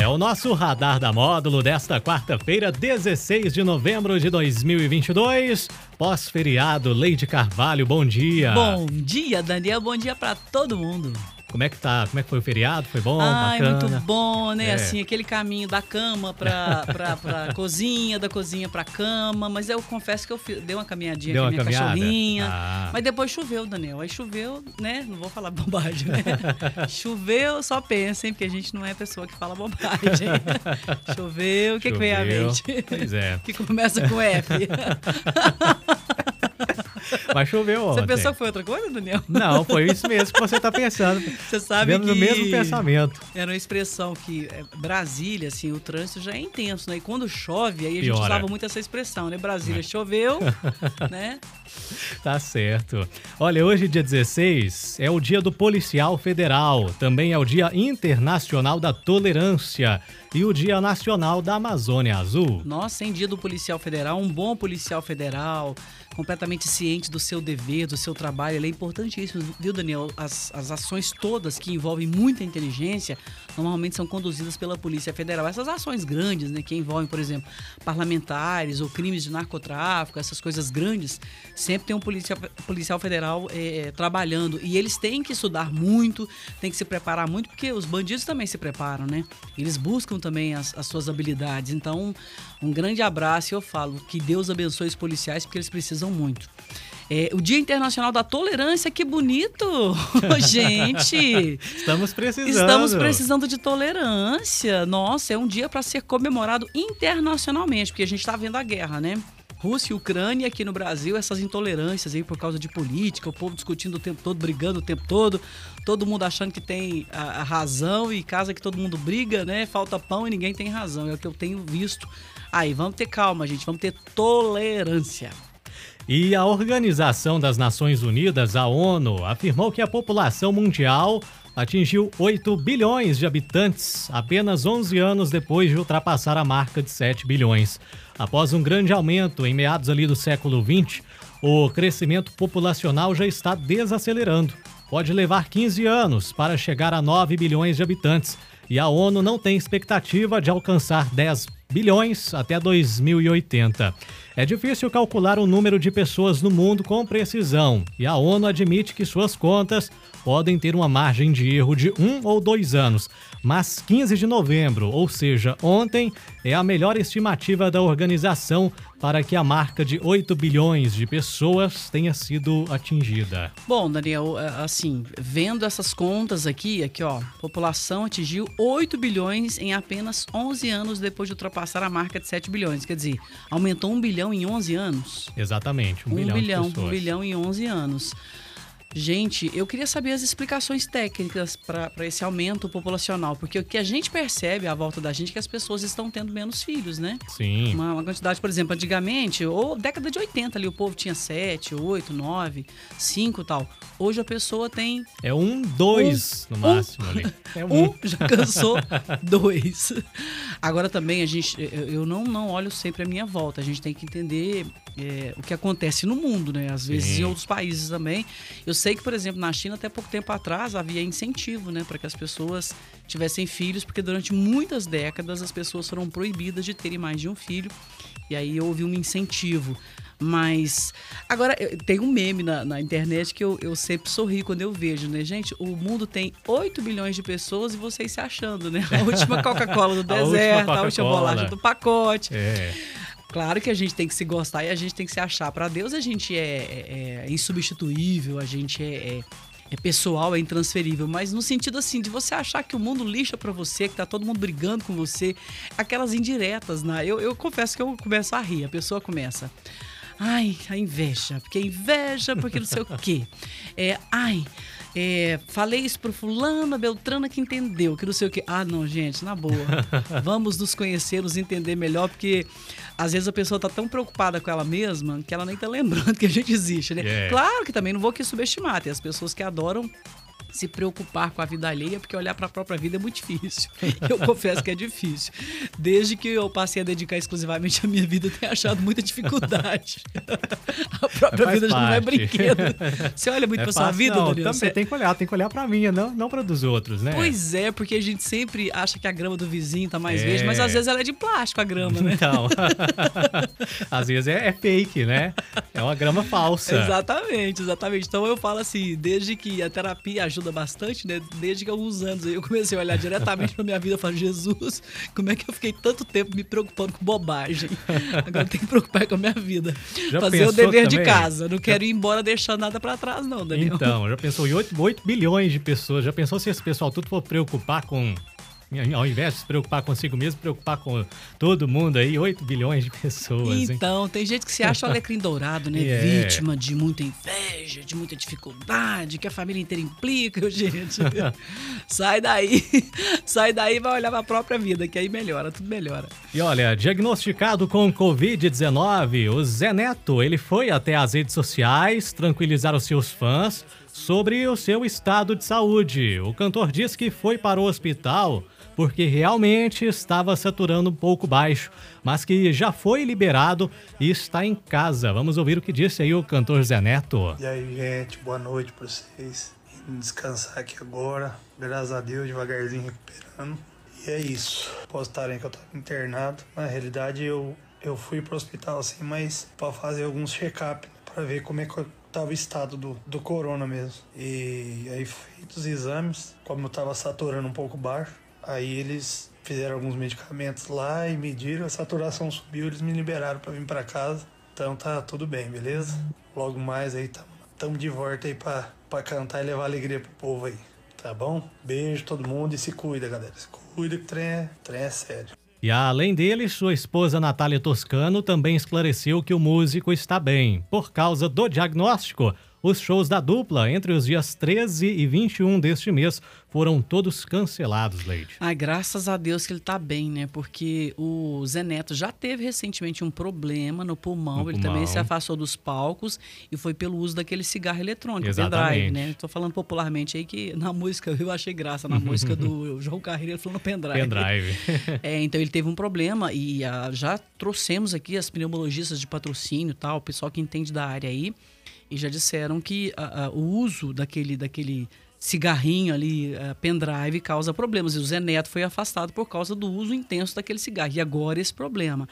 É o nosso radar da módulo desta quarta-feira, 16 de novembro de 2022. Pós-feriado, Leide Carvalho, bom dia. Bom dia, Daniel. Bom dia pra todo mundo. Como é que tá? Como é que foi o feriado? Foi bom? Ai, bacana? muito bom, né? É. Assim, aquele caminho da cama pra, pra, pra cozinha, da cozinha pra cama. Mas eu confesso que eu dei uma caminhadinha Deu com a minha caminhada? cachorrinha. Ah. Mas depois choveu, Daniel. Aí choveu, né? Não vou falar bobagem, né? choveu, só pensem, porque a gente não é pessoa que fala bobagem. choveu, o que, que vem à mente? Pois é. que começa com F. Mas choveu ontem. Você pensou que foi outra coisa, Daniel? Não, foi isso mesmo que você tá pensando. Você sabe Tivemos que... o mesmo pensamento. Era uma expressão que é, Brasília, assim, o trânsito já é intenso, né? E quando chove, aí a gente Piora. usava muito essa expressão, né? Brasília choveu, né? Tá certo. Olha, hoje, dia 16, é o dia do policial federal. Também é o dia internacional da tolerância e o dia nacional da Amazônia Azul. Nossa, em dia do policial federal, um bom policial federal, completamente ciente do seu dever, do seu trabalho, ele é importantíssimo, viu, Daniel? As, as ações todas que envolvem muita inteligência, normalmente são conduzidas pela Polícia Federal. Essas ações grandes, né, que envolvem, por exemplo, parlamentares ou crimes de narcotráfico, essas coisas grandes, sempre tem um policial, federal eh, trabalhando. E eles têm que estudar muito, têm que se preparar muito, porque os bandidos também se preparam, né? Eles buscam também as, as suas habilidades. Então, um grande abraço e eu falo que Deus abençoe os policiais, porque eles precisam muito. É, o Dia Internacional da Tolerância, que bonito! Gente! Estamos precisando. Estamos precisando de tolerância. Nossa, é um dia para ser comemorado internacionalmente, porque a gente está vendo a guerra, né? Rússia e Ucrânia aqui no Brasil, essas intolerâncias aí por causa de política, o povo discutindo o tempo todo, brigando o tempo todo, todo mundo achando que tem a, a razão e casa que todo mundo briga, né? Falta pão e ninguém tem razão. É o que eu tenho visto. Aí, vamos ter calma, gente, vamos ter tolerância. E a Organização das Nações Unidas, a ONU, afirmou que a população mundial atingiu 8 bilhões de habitantes apenas 11 anos depois de ultrapassar a marca de 7 bilhões. Após um grande aumento em meados ali do século 20, o crescimento populacional já está desacelerando. Pode levar 15 anos para chegar a 9 bilhões de habitantes e a ONU não tem expectativa de alcançar 10 bilhões até 2080. É difícil calcular o número de pessoas no mundo com precisão e a ONU admite que suas contas podem ter uma margem de erro de um ou dois anos, mas 15 de novembro, ou seja, ontem, é a melhor estimativa da organização para que a marca de 8 bilhões de pessoas tenha sido atingida. Bom, Daniel, é, assim, vendo essas contas aqui, aqui ó, população atingiu 8 bilhões em apenas 11 anos depois de ultrapassar a marca de 7 bilhões. Quer dizer, aumentou 1 bilhão em 11 anos. Exatamente, um, Um bilhão, bilhão, de pessoas. um bilhão em 11 anos. Gente, eu queria saber as explicações técnicas para esse aumento populacional, porque o que a gente percebe à volta da gente é que as pessoas estão tendo menos filhos, né? Sim. Uma, uma quantidade, por exemplo, antigamente, ou década de 80 ali, o povo tinha 7, 8, 9, 5 tal. Hoje a pessoa tem É um, dois no máximo ali. É um, já cansou dois. Agora também a gente, eu eu não, não olho sempre a minha volta. A gente tem que entender é, o que acontece no mundo, né? Às vezes Sim. em outros países também. Eu sei que, por exemplo, na China até pouco tempo atrás havia incentivo, né, para que as pessoas tivessem filhos, porque durante muitas décadas as pessoas foram proibidas de terem mais de um filho. E aí houve um incentivo. Mas agora tem um meme na, na internet que eu, eu sempre sorri quando eu vejo, né, gente? O mundo tem 8 bilhões de pessoas e vocês se achando, né? A última Coca-Cola do A última deserto, a última bolacha do pacote. É. Claro que a gente tem que se gostar e a gente tem que se achar. Para Deus a gente é, é- é insubstituível, a gente é, é- é pessoal, é intransferível. Mas no sentido assim, de você achar que o mundo lixa para você, que tá todo mundo brigando com você, aquelas indiretas, né? Eu, eu confesso que eu começo a rir, a pessoa começa. Ai, a inveja, porque inveja, porque não sei o quê. É, ai, É, falei isso pro fulano, a Beltrana que entendeu, que não sei o que. Ah, não, gente, na boa. Vamos nos conhecer, nos entender melhor, porque às vezes a pessoa tá tão preocupada com ela mesma que ela nem tá lembrando que a gente existe, né? Yeah. Claro que também não vou aqui subestimar, tem as pessoas que adoram se preocupar com a vida alheia, porque olhar para a própria vida é muito difícil. Eu confesso que é difícil. Desde que eu passei a dedicar exclusivamente a minha vida, eu tenho achado muita dificuldade. A própria Faz vida já não é parte. brinquedo. Você olha muito É para sua vida, não, também Você- tem que olhar, tem que olhar pra mim, não, não pra dos outros, né? Pois é, porque a gente sempre acha que a grama do vizinho tá mais É. verde, mas às vezes ela é de plástico a grama, né? Então, às vezes é, é fake, né? É uma grama falsa. Exatamente, exatamente. Então eu falo assim, desde que a terapia ajuda bastante, né? Desde que alguns anos aí eu comecei a olhar diretamente pra minha vida e falar, Jesus, como é que eu fiquei tanto tempo me preocupando com bobagem? Agora eu tenho que preocupar com a minha vida. Já Fazer o dever de também? casa. Não quero ir embora deixando nada pra trás, não, Daniel. Então, já pensou em 8, 8 bilhões de pessoas? Já pensou se esse pessoal tudo for preocupar com. Ao invés de se preocupar consigo mesmo, preocupar com todo mundo aí, 8 bilhões de pessoas, hein? Então, tem gente que se acha o alecrim dourado, né? É. Vítima de muita inveja, de muita dificuldade, que a família inteira implica. Gente, sai daí. Sai daí e vai olhar pra própria vida, que aí melhora, tudo melhora. E olha, diagnosticado com Covid-19, o Zé Neto, ele foi até as redes sociais tranquilizar os seus fãs sobre o seu estado de saúde. O cantor disse que foi para o hospital porque realmente estava saturando um pouco baixo, mas que já foi liberado e está em casa. Vamos ouvir o que disse aí o cantor Zé Neto. E aí, gente, boa noite pra vocês. Descansar aqui agora. Graças a Deus, devagarzinho recuperando. E é isso. Postarem que eu tava internado. Na realidade, eu, eu fui pro hospital assim, mas pra fazer alguns check-up, pra ver como é que eu tava o estado do, do corona mesmo. E aí, feitos os exames, como eu tava saturando um pouco baixo, aí eles fizeram alguns medicamentos lá e mediram, a saturação subiu, eles me liberaram pra vir pra casa. Então tá tudo bem, beleza? Logo mais aí tamo, tamo de volta aí pra cantar e levar alegria pro povo aí. Tá bom? Beijo todo mundo e se cuida, galera. Se cuida que o trem é, trem é sério. E além dele, sua esposa Natália Toscano também esclareceu que o músico está bem. Por causa do diagnóstico, os shows da dupla entre os dias 13 e 21 deste mês foram todos cancelados, Leide. Ai, graças a Deus que ele tá bem, né? Porque o Zé Neto já teve recentemente um problema no pulmão. No ele pulmão. também se afastou dos palcos e foi pelo uso daquele cigarro eletrônico, Exatamente. pendrive, né? Tô falando popularmente aí que na música, eu achei graça na música do João Carreiro, ele falou no pendrive. Pendrive. É, então ele teve um problema e ah, já trouxemos aqui as pneumologistas de patrocínio e tal, o pessoal que entende da área aí, e já disseram que ah, ah, o uso daquele, daquele cigarrinho ali, pendrive, causa problemas. E o Zé Neto foi afastado por causa do uso intenso daquele cigarro. E agora esse problema.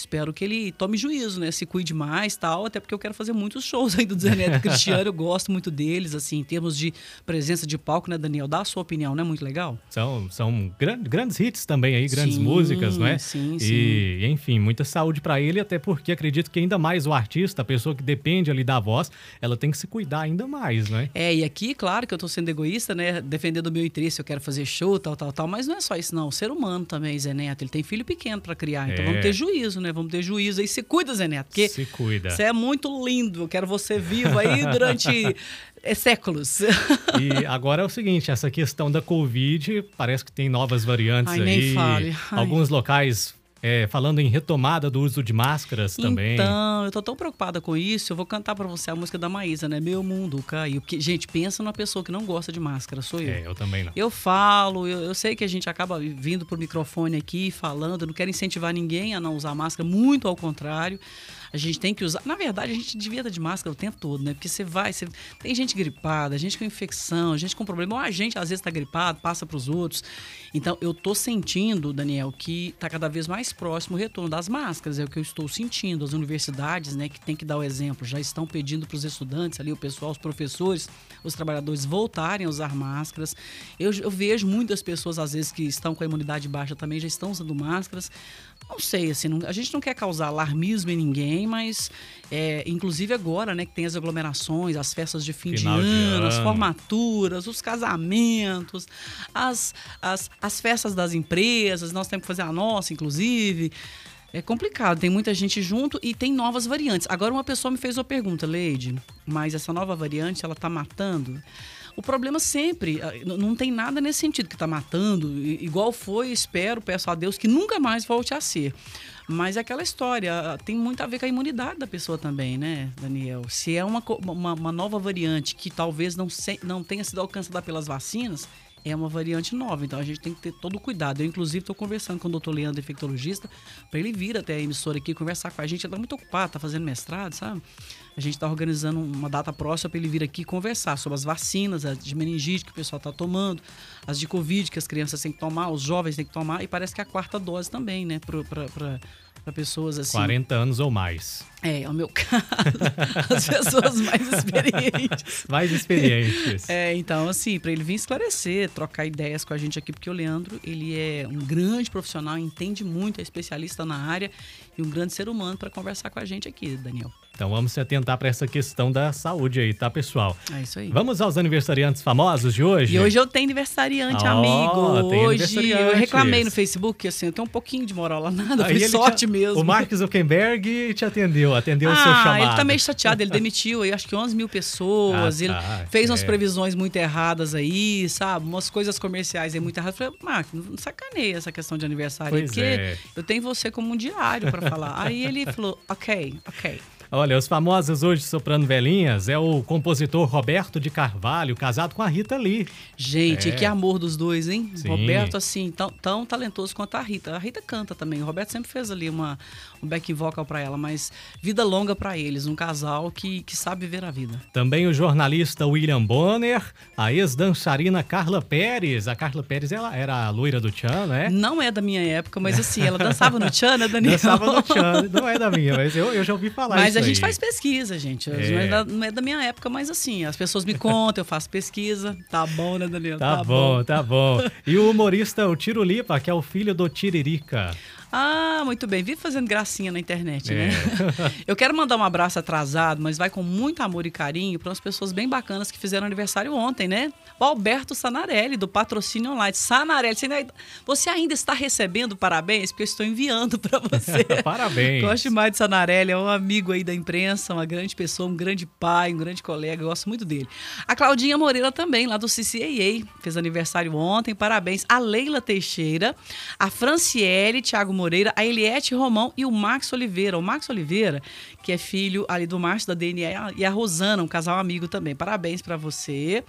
Espero que ele tome juízo, né? Se cuide mais tal, até porque eu quero fazer muitos shows aí do Zé Neto Cristiano. Eu gosto muito deles, assim, em termos de presença de palco, né, Daniel? Dá a sua opinião, não é muito legal? São, são gran- grandes hits também aí, grandes Sim, músicas, não é? sim, E, enfim, muita saúde pra ele, até porque acredito que ainda mais o artista, a pessoa que depende ali da voz, ela tem que se cuidar ainda mais, né? É, e aqui, claro que eu tô sendo egoísta, né? Defendendo o meu interesse, eu quero fazer show, tal, tal, tal. Mas não é só isso, não. O ser humano também, Zé Neto, ele tem filho pequeno pra criar. Então É. vamos ter juízo, né? Vamos ter juízo aí. Se cuida, Zé Neto, porque Se cuida. você é muito lindo. Eu quero você vivo aí durante é, séculos. E agora é o seguinte, essa questão da Covid, parece que tem novas variantes Ai, aí. nem fale. Ai. Alguns locais é, falando em retomada do uso de máscaras também. Então, eu tô tão preocupada com isso, eu vou cantar pra você a música da Maísa, né? Meu mundo caiu. Porque, gente, pensa numa pessoa que não gosta de máscara, sou eu. É, eu também não. Eu falo, eu, eu sei que a gente acaba vindo pro microfone aqui falando, eu não quero incentivar ninguém a não usar máscara, muito ao contrário. A gente tem que usar. Na verdade, a gente devia estar de máscara o tempo todo, né? Porque você vai, você... tem gente gripada, gente com infecção, gente com problema, ou a gente às vezes está gripado, passa para os outros. Então, eu tô sentindo, Daniel, que tá cada vez mais próximo o retorno das máscaras, é o que eu estou sentindo. As universidades, né, que tem que dar o exemplo, já estão pedindo para os estudantes ali, o pessoal, os professores, os trabalhadores voltarem a usar máscaras. Eu, eu vejo muitas pessoas, às vezes, que estão com a imunidade baixa também, já estão usando máscaras. Não sei, assim, não- a gente não quer causar alarmismo em ninguém, mas é, inclusive agora, né, que tem as aglomerações, as festas de fim de de ano, as ano. formaturas, os casamentos, as, as, as festas das empresas, nós temos que fazer a nossa, inclusive. É complicado, tem muita gente junto e tem novas variantes. Agora uma pessoa me fez uma pergunta, Leide, mas essa nova variante, ela tá matando? O problema sempre, ah, não tem nada nesse sentido que está matando, igual foi, espero, peço a Deus que nunca mais volte a ser. Mas é aquela história, ah, tem muito a ver com a imunidade da pessoa também, né, Daniel? Se é uma, uma, uma nova variante que talvez não, se- não tenha sido alcançada pelas vacinas, é uma variante nova, então a gente tem que ter todo o cuidado. Eu, inclusive, estou conversando com o doutor Leandro, infectologista, para ele vir até a emissora aqui conversar com a gente. Ele está muito ocupado, está fazendo mestrado, sabe? A gente está organizando uma data próxima para ele vir aqui conversar sobre as vacinas, as de meningite que o pessoal está tomando, as de Covid que as crianças têm que tomar, os jovens têm que tomar, e parece que a quarta dose também, né? Para pessoas assim. 40 anos ou mais. É, é o meu caso. As pessoas mais experientes. Mais experientes. É, então, assim, para ele vir esclarecer, trocar ideias com a gente aqui, porque o Leandro, ele é um grande profissional, entende muito, é especialista na área e um grande ser humano para conversar com a gente aqui, Daniel. Então vamos se atentar para essa questão da saúde aí, tá, pessoal? É isso aí. Vamos aos aniversariantes famosos de hoje? E hoje eu tenho aniversariante, Ó, amigo. tem Hoje eu reclamei no Facebook, assim, eu tenho um pouquinho de moral lá nada, Aí sorte te- mesmo. O Mark Zuckerberg te atendeu, atendeu o seu Ah, chamado. ele tá meio chateado, ele demitiu aí acho que 11 mil pessoas, Ah, ele tá, fez umas é. previsões muito erradas aí, sabe? Umas coisas comerciais aí muito erradas. Eu falei, Mark, não sacaneia essa questão de aniversário Pois porque é. eu tenho você como um diário pra falar. aí ele falou, ok, ok. Olha, os famosos hoje soprando velhinhas é o compositor Roberto de Carvalho, casado com a Rita Lee. Gente, É. que amor dos dois, hein? Sim. Roberto, assim, tão, tão talentoso quanto a Rita. A Rita canta também. O Roberto sempre fez ali uma, um back vocal pra ela, mas vida longa pra eles. Um casal que, que sabe viver a vida. Também o jornalista William Bonner, a ex-dançarina Carla Pérez. A Carla Pérez ela era a loira do Tchan, né? Não é da minha época, mas assim, ela dançava no Tchan, né, Daniel? Dançava no Tchan, não é da minha, mas eu, eu já ouvi falar Mas a gente aí. faz pesquisa, gente. É. Não, é da, não é da minha época, mas assim, as pessoas me contam, eu faço pesquisa. Tá bom, né, Daniel? Tá, bom, tá bom. E o humorista, o Tiro Lipa, que é o filho do Tiririca. Ah, muito bem. Vive fazendo gracinha na internet, É. né? Eu quero mandar um abraço atrasado, mas vai com muito amor e carinho para umas pessoas bem bacanas que fizeram aniversário ontem, né? O Alberto Sanarelli, do Patrocínio Online. Sanarelli, você ainda, você ainda está recebendo parabéns? Porque eu estou enviando para você. Parabéns. Gosto demais de Sanarelli, é um amigo aí da imprensa, uma grande pessoa, um grande pai, um grande colega, eu gosto muito dele. A Claudinha Moreira também, lá do CCAA, fez aniversário ontem, parabéns. A Leila Teixeira, a Franciele, Thiago Moreira, a Eliette Romão e o Max Oliveira. O Max Oliveira, que é filho ali do Márcio da DNA e a Rosana, um casal amigo também. Parabéns pra você.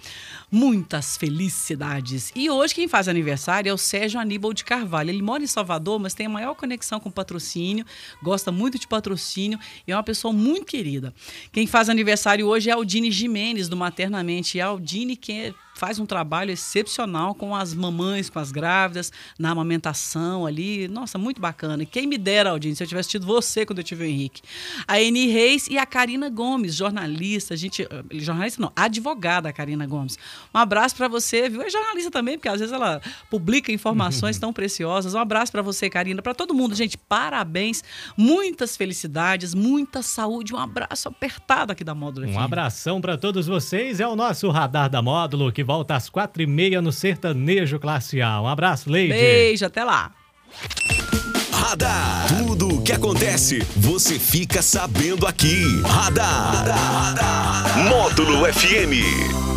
Muitas felicidades. E hoje quem faz aniversário é o Sérgio Aníbal de Carvalho. Ele mora em Salvador, mas tem a maior conexão com patrocínio, gosta muito de patrocínio e é uma pessoa muito querida. Quem faz aniversário hoje é Aldine Jimenez, do Maternamente. E Aldine que é faz um trabalho excepcional com as mamães, com as grávidas, na amamentação ali. Nossa, muito bacana. Quem me dera, Aldine, se eu tivesse tido você quando eu tive o Henrique. A Eni Reis e a Karina Gomes, jornalista, gente, eh, jornalista não, advogada a Karina Gomes. Um abraço para você, viu? É jornalista também, porque às vezes ela publica informações tão preciosas. Um abraço para você, Karina, para todo mundo, gente. Parabéns, muitas felicidades, muita saúde, um abraço apertado aqui da Módulo Um abração pra todos vocês. É o nosso Radar da Módulo, que volta às quatro e meia no Sertanejo Classe A. Um abraço, Leide. Beijo, até lá. Radar. Tudo o que acontece, você fica sabendo aqui. Radar. Módulo FM.